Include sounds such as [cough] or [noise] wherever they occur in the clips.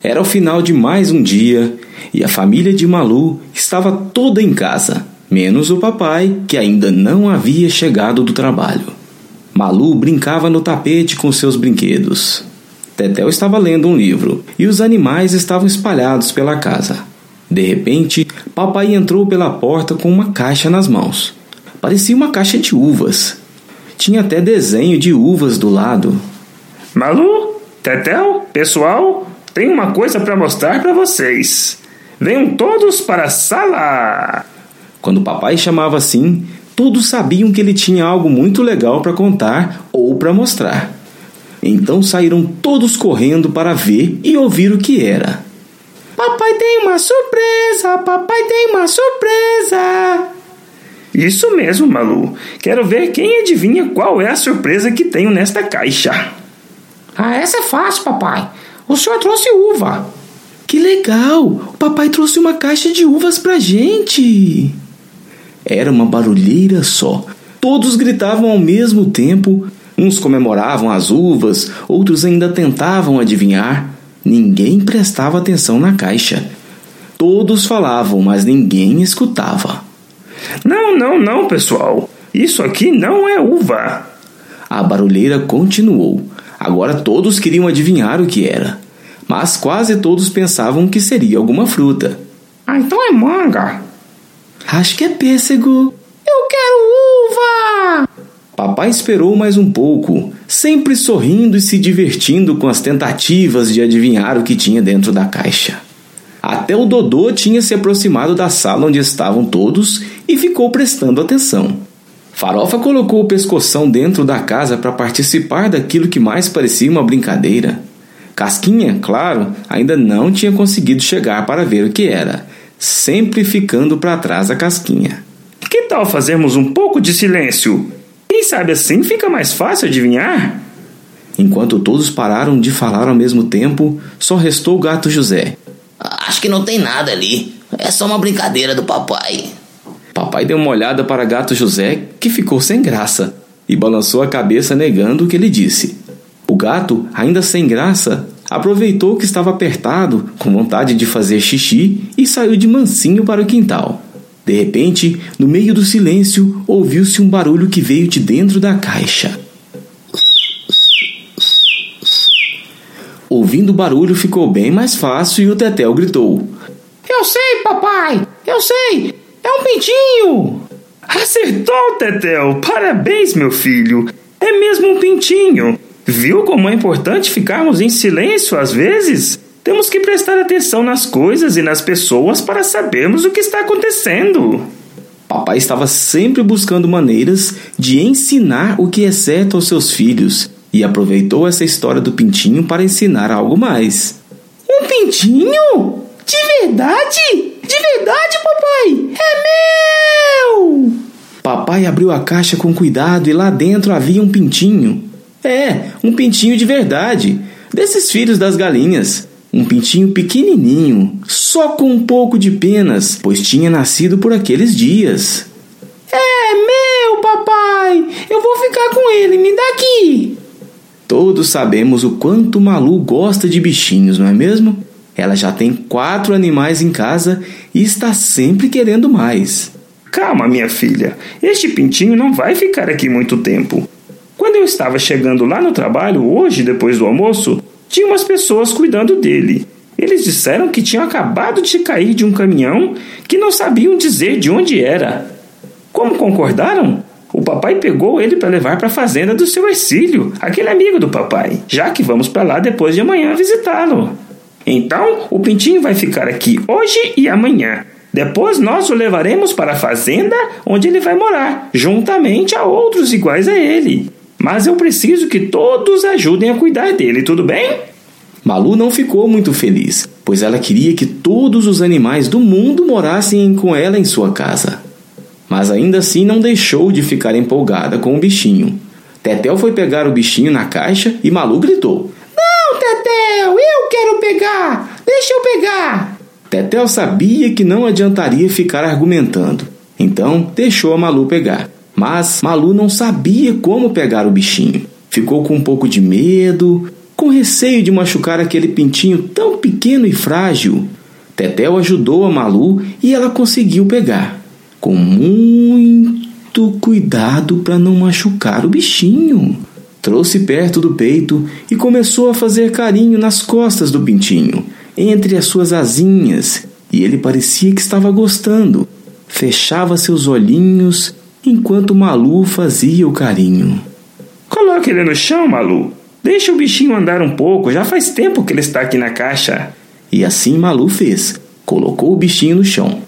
Era o final de mais um dia e a família de Malu estava toda em casa, menos o papai, que ainda não havia chegado do trabalho. Malu brincava no tapete com seus brinquedos. Tetel estava lendo um livro e os animais estavam espalhados pela casa. De repente, papai entrou pela porta com uma caixa nas mãos. Parecia uma caixa de uvas. Tinha até desenho de uvas do lado. Malu, Tetel, pessoal, tenho uma coisa para mostrar para vocês. Venham todos para a sala! Quando o papai chamava assim, todos sabiam que ele tinha algo muito legal para contar ou para mostrar. Então saíram todos correndo para ver e ouvir o que era. Papai tem uma surpresa! Papai tem uma surpresa! Isso mesmo, Malu. Quero ver quem adivinha qual é a surpresa que tenho nesta caixa. Ah, essa é fácil, papai. O senhor trouxe uva. Que legal! O papai trouxe uma caixa de uvas pra gente. Era uma barulheira só. Todos gritavam ao mesmo tempo. Uns comemoravam as uvas, outros ainda tentavam adivinhar. Ninguém prestava atenção na caixa. Todos falavam, mas ninguém escutava. Não, não, não, pessoal. Isso aqui não é uva. A barulheira continuou. Agora todos queriam adivinhar o que era, mas quase todos pensavam que seria alguma fruta. Ah, então é manga. Acho que é pêssego. Eu quero uva! Papai esperou mais um pouco, sempre sorrindo e se divertindo com as tentativas de adivinhar o que tinha dentro da caixa. Até o Dodô tinha se aproximado da sala onde estavam todos e ficou prestando atenção. Farofa colocou o pescoção dentro da casa para participar daquilo que mais parecia uma brincadeira. Casquinha, claro, ainda não tinha conseguido chegar para ver o que era, sempre ficando para trás da Casquinha. Que tal fazermos um pouco de silêncio? Quem sabe assim fica mais fácil adivinhar? Enquanto todos pararam de falar ao mesmo tempo, só restou o gato José. Acho que não tem nada ali. É só uma brincadeira do papai. Papai deu uma olhada para gato José, que ficou sem graça, e balançou a cabeça negando o que ele disse. O gato, ainda sem graça, aproveitou que estava apertado, com vontade de fazer xixi, e saiu de mansinho para o quintal. De repente, no meio do silêncio, ouviu-se um barulho que veio de dentro da caixa. Ouvindo o barulho ficou bem mais fácil e o Tetel gritou: Eu sei, papai! Eu sei! É um pintinho! Acertou, Tetel! Parabéns, meu filho! É mesmo um pintinho! Viu como é importante ficarmos em silêncio às vezes? Temos que prestar atenção nas coisas e nas pessoas para sabermos o que está acontecendo. Papai estava sempre buscando maneiras de ensinar o que é certo aos seus filhos e aproveitou essa história do pintinho para ensinar algo mais. Um pintinho? De verdade? De verdade, papai? É meu! Papai abriu a caixa com cuidado e lá dentro havia um pintinho. É, um pintinho de verdade, desses filhos das galinhas. Um pintinho pequenininho, só com um pouco de penas, pois tinha nascido por aqueles dias. É meu, papai! Eu vou ficar com ele, me dá aqui! Todos sabemos o quanto Malu gosta de bichinhos, não é mesmo? Ela já tem quatro animais em casa e está sempre querendo mais. Calma, minha filha. Este pintinho não vai ficar aqui muito tempo. Quando eu estava chegando lá no trabalho hoje, depois do almoço, tinha umas pessoas cuidando dele. Eles disseram que tinham acabado de cair de um caminhão que não sabiam dizer de onde era. Como concordaram? O papai pegou ele para levar para a fazenda do seu Ercílio, aquele amigo do papai, já que vamos para lá depois de amanhã visitá-lo. Então, o pintinho vai ficar aqui hoje e amanhã. Depois nós o levaremos para a fazenda onde ele vai morar, juntamente a outros iguais a ele. Mas eu preciso que todos ajudem a cuidar dele, tudo bem? Malu não ficou muito feliz, pois ela queria que todos os animais do mundo morassem com ela em sua casa. Mas ainda assim não deixou de ficar empolgada com o bichinho. Tetel foi pegar o bichinho na caixa e Malu gritou: Tetel, eu quero pegar! Deixa eu pegar! Tetel sabia que não adiantaria ficar argumentando, então deixou a Malu pegar. Mas Malu não sabia como pegar o bichinho. Ficou com um pouco de medo, com receio de machucar aquele pintinho tão pequeno e frágil. Tetel ajudou a Malu e ela conseguiu pegar, com muito cuidado para não machucar o bichinho. Trouxe perto do peito e começou a fazer carinho nas costas do pintinho, entre as suas asinhas, e ele parecia que estava gostando. Fechava seus olhinhos enquanto Malu fazia o carinho. Coloque ele no chão, Malu. Deixa o bichinho andar um pouco, já faz tempo que ele está aqui na caixa. E assim Malu fez. Colocou o bichinho no chão.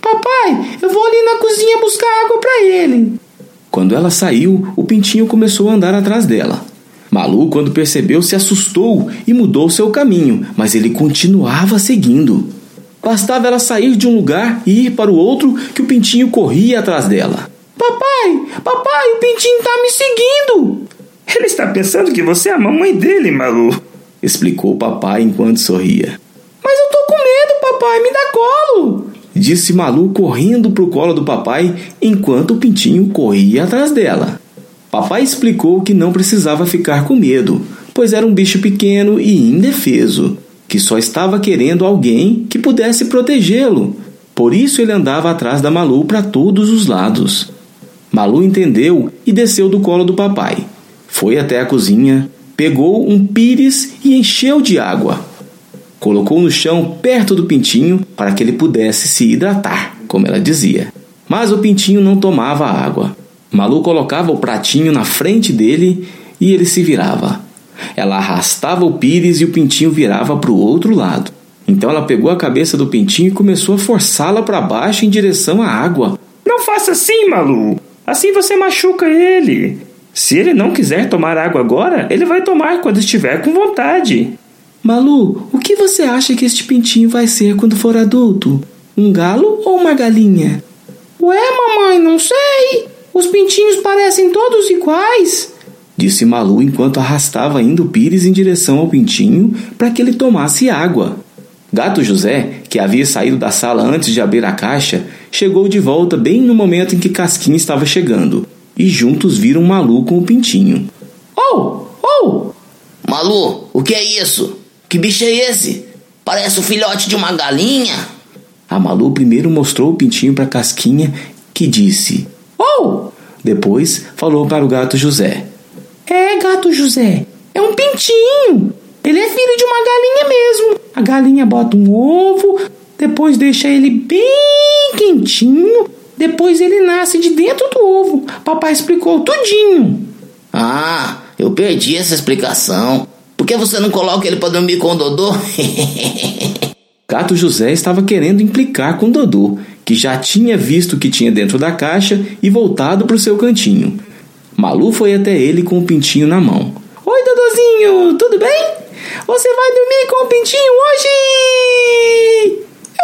Papai, eu vou ali na cozinha buscar água para ele. Quando ela saiu, o pintinho começou a andar atrás dela. Malu, quando percebeu, se assustou e mudou seu caminho, mas ele continuava seguindo. Bastava ela sair de um lugar e ir para o outro que o pintinho corria atrás dela. Papai, papai, o pintinho está me seguindo. Ele está pensando que você é a mamãe dele, Malu, explicou o papai enquanto sorria. Mas eu tô com medo, papai, me dá colo, disse Malu correndo para o colo do papai enquanto o pintinho corria atrás dela. Papai explicou que não precisava ficar com medo, pois era um bicho pequeno e indefeso, que só estava querendo alguém que pudesse protegê-lo. Por isso ele andava atrás da Malu para todos os lados. Malu entendeu e desceu do colo do papai. Foi até a cozinha, pegou um pires e encheu de água. Colocou no chão perto do pintinho para que ele pudesse se hidratar, como ela dizia. Mas o pintinho não tomava água. Malu colocava o pratinho na frente dele e ele se virava. Ela arrastava o pires e o pintinho virava para o outro lado. Então ela pegou a cabeça do pintinho e começou a forçá-la para baixo em direção à água. Não faça assim, Malu! Assim você machuca ele. Se ele não quiser tomar água agora, ele vai tomar quando estiver com vontade. Malu, o que você acha que este pintinho vai ser quando for adulto? Um galo ou uma galinha? Ué, mamãe, não sei. Os pintinhos parecem todos iguais, disse Malu enquanto arrastava ainda o pires em direção ao pintinho para que ele tomasse água. Gato José, que havia saído da sala antes de abrir a caixa, chegou de volta bem no momento em que Casquinha estava chegando, e juntos viram Malu com o pintinho. Oh! Oh! Malu, o que é isso? Que bicho é esse? Parece o filhote de uma galinha. A Malu primeiro mostrou o pintinho para Casquinha, que disse: Oh! Depois falou para o gato José: É, gato José, é um pintinho. Ele é filho de uma galinha mesmo. A galinha bota um ovo, depois deixa ele bem quentinho, depois ele nasce de dentro do ovo. Papai explicou tudinho. Ah, eu perdi essa explicação. Por que você não coloca ele para dormir com o Dodô? [laughs] Gato José estava querendo implicar com Dodô, que já tinha visto o que tinha dentro da caixa e voltado para o seu cantinho. Malu foi até ele com o pintinho na mão. Oi, Dodôzinho, tudo bem? Você vai dormir com o pintinho hoje?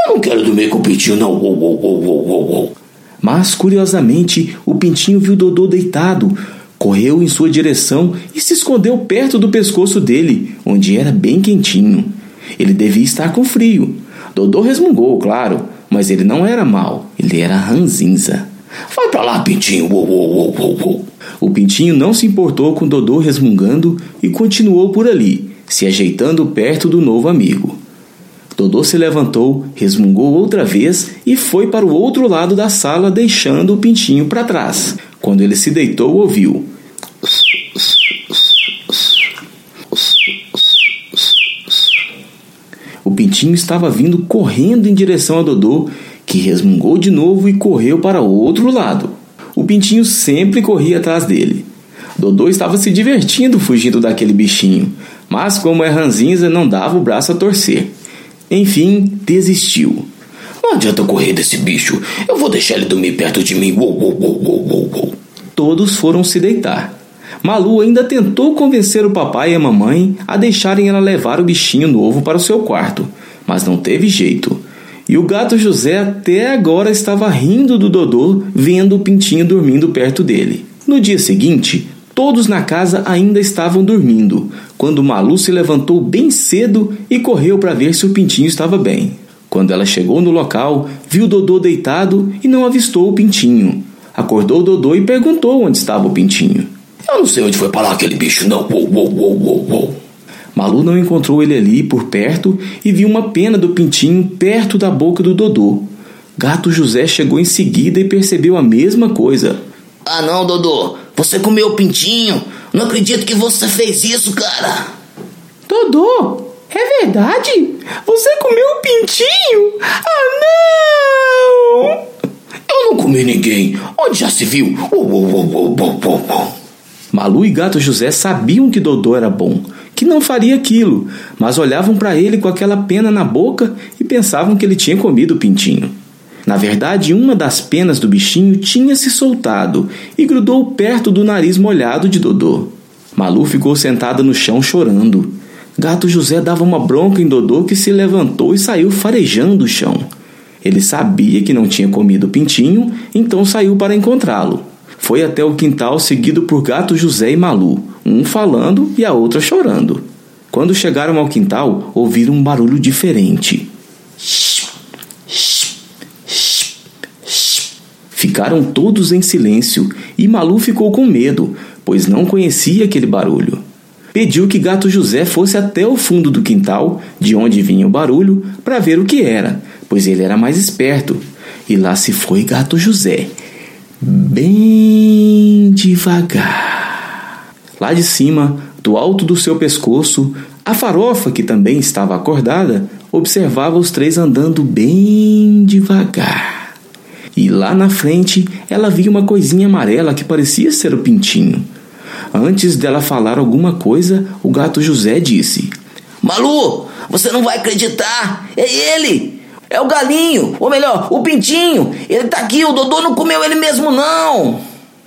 Eu não quero dormir com o pintinho, não. Mas, curiosamente, o pintinho viu Dodô deitado, correu em sua direção e se escondeu perto do pescoço dele, onde era bem quentinho. Ele devia estar com frio. Dodô resmungou, claro, mas ele não era mau, ele era ranzinza. Vai pra lá, Pintinho! Uou, uou, uou, uou. O Pintinho não se importou com Dodô resmungando e continuou por ali, se ajeitando perto do novo amigo. Dodô se levantou, resmungou outra vez e foi para o outro lado da sala, deixando o Pintinho para trás. Quando ele se deitou, ouviu. Pintinho estava vindo correndo em direção a Dodô, que resmungou de novo e correu para o outro lado. O pintinho sempre corria atrás dele. Dodô estava se divertindo fugindo daquele bichinho, mas como é ranzinza, não dava o braço a torcer. Enfim, desistiu. Não adianta correr desse bicho. Eu vou deixar ele dormir perto de mim. Uou, uou, uou, uou, uou. Todos foram se deitar. Malu ainda tentou convencer o papai e a mamãe a deixarem ela levar o bichinho novo para o seu quarto, mas não teve jeito. E o gato José até agora estava rindo do Dodô vendo o pintinho dormindo perto dele. No dia seguinte, todos na casa ainda estavam dormindo, quando Malu se levantou bem cedo e correu para ver se o pintinho estava bem. Quando ela chegou no local, viu Dodô deitado e não avistou o pintinho. Acordou Dodô e perguntou onde estava o pintinho. Eu não sei onde foi parar aquele bicho, não. Uou, uou, uou, uou, uou. Malu não encontrou ele ali por perto e viu uma pena do pintinho perto da boca do Dodô. Gato José chegou em seguida e percebeu a mesma coisa. Ah não, Dodô, você comeu o pintinho? Não acredito que você fez isso, cara. Dodô, é verdade? Você comeu o pintinho? Ah não! Eu não comi ninguém. Onde já se viu? Uh, uh, uh, Malu e Gato José sabiam que Dodô era bom, que não faria aquilo, mas olhavam para ele com aquela pena na boca e pensavam que ele tinha comido o pintinho. Na verdade, uma das penas do bichinho tinha se soltado e grudou perto do nariz molhado de Dodô. Malu ficou sentada no chão chorando. Gato José dava uma bronca em Dodô que se levantou e saiu farejando o chão. Ele sabia que não tinha comido o pintinho, então saiu para encontrá-lo. Foi até o quintal seguido por Gato José e Malu, um falando e a outra chorando. Quando chegaram ao quintal, ouviram um barulho diferente. Ficaram todos em silêncio e Malu ficou com medo, pois não conhecia aquele barulho. Pediu que Gato José fosse até o fundo do quintal, de onde vinha o barulho, para ver o que era, pois ele era mais esperto. E lá se foi Gato José, bem devagar. Lá de cima, do alto do seu pescoço, a farofa, que também estava acordada, observava os três andando bem devagar. E lá na frente, ela via uma coisinha amarela que parecia ser o pintinho. Antes dela falar alguma coisa, o gato José disse: Malu, você não vai acreditar! É ele! É o galinho, ou melhor, o pintinho. Ele tá aqui, o Dodô não comeu ele mesmo, não.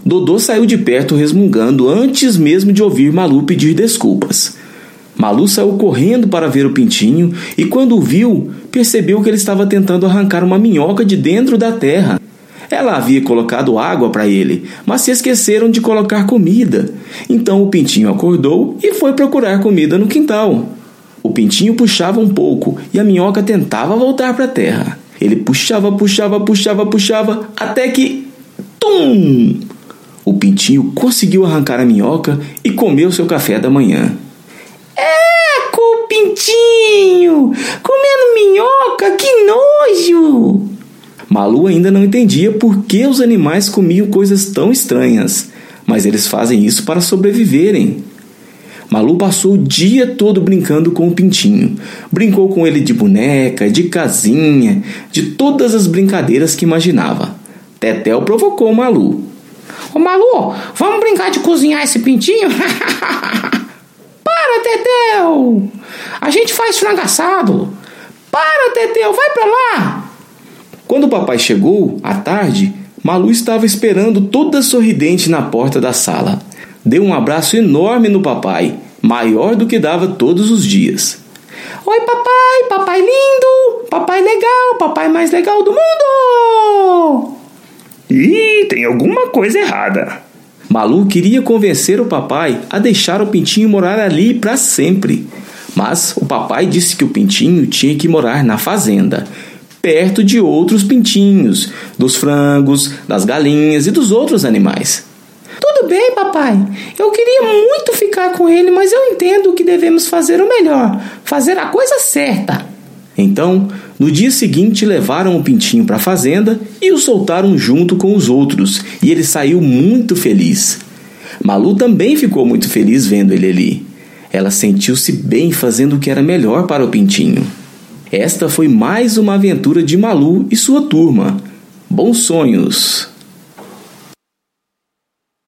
Dodô saiu de perto resmungando antes mesmo de ouvir Malu pedir desculpas. Malu saiu correndo para ver o pintinho e, quando o viu, percebeu que ele estava tentando arrancar uma minhoca de dentro da terra. Ela havia colocado água para ele, mas se esqueceram de colocar comida. Então o pintinho acordou e foi procurar comida no quintal. O pintinho puxava um pouco e a minhoca tentava voltar para a terra. Ele puxava, puxava, puxava, puxava, até que. Tum! O pintinho conseguiu arrancar a minhoca e comeu seu café da manhã. Eco, pintinho! Comendo minhoca, que nojo! Malu ainda não entendia por que os animais comiam coisas tão estranhas, mas eles fazem isso para sobreviverem. Malu passou o dia todo brincando com o pintinho. Brincou com ele de boneca, de casinha, de todas as brincadeiras que imaginava. Tetel provocou Malu. Ô Malu, vamos brincar de cozinhar esse pintinho? [laughs] Para, Tetel! A gente faz frango assado. Para, Tetel, vai pra lá! Quando o papai chegou, à tarde, Malu estava esperando toda sorridente na porta da sala deu um abraço enorme no papai, maior do que dava todos os dias. Oi, papai, papai lindo, papai legal, papai mais legal do mundo! Ih, tem alguma coisa errada. Malu queria convencer o papai a deixar o pintinho morar ali para sempre. Mas o papai disse que o pintinho tinha que morar na fazenda, perto de outros pintinhos, dos frangos, das galinhas e dos outros animais. Tudo bem, papai. Eu queria muito ficar com ele, mas eu entendo que devemos fazer o melhor fazer a coisa certa. Então, no dia seguinte, levaram o pintinho para a fazenda e o soltaram junto com os outros, e ele saiu muito feliz. Malu também ficou muito feliz vendo ele ali. Ela sentiu-se bem fazendo o que era melhor para o pintinho. Esta foi mais uma aventura de Malu e sua turma. Bons sonhos!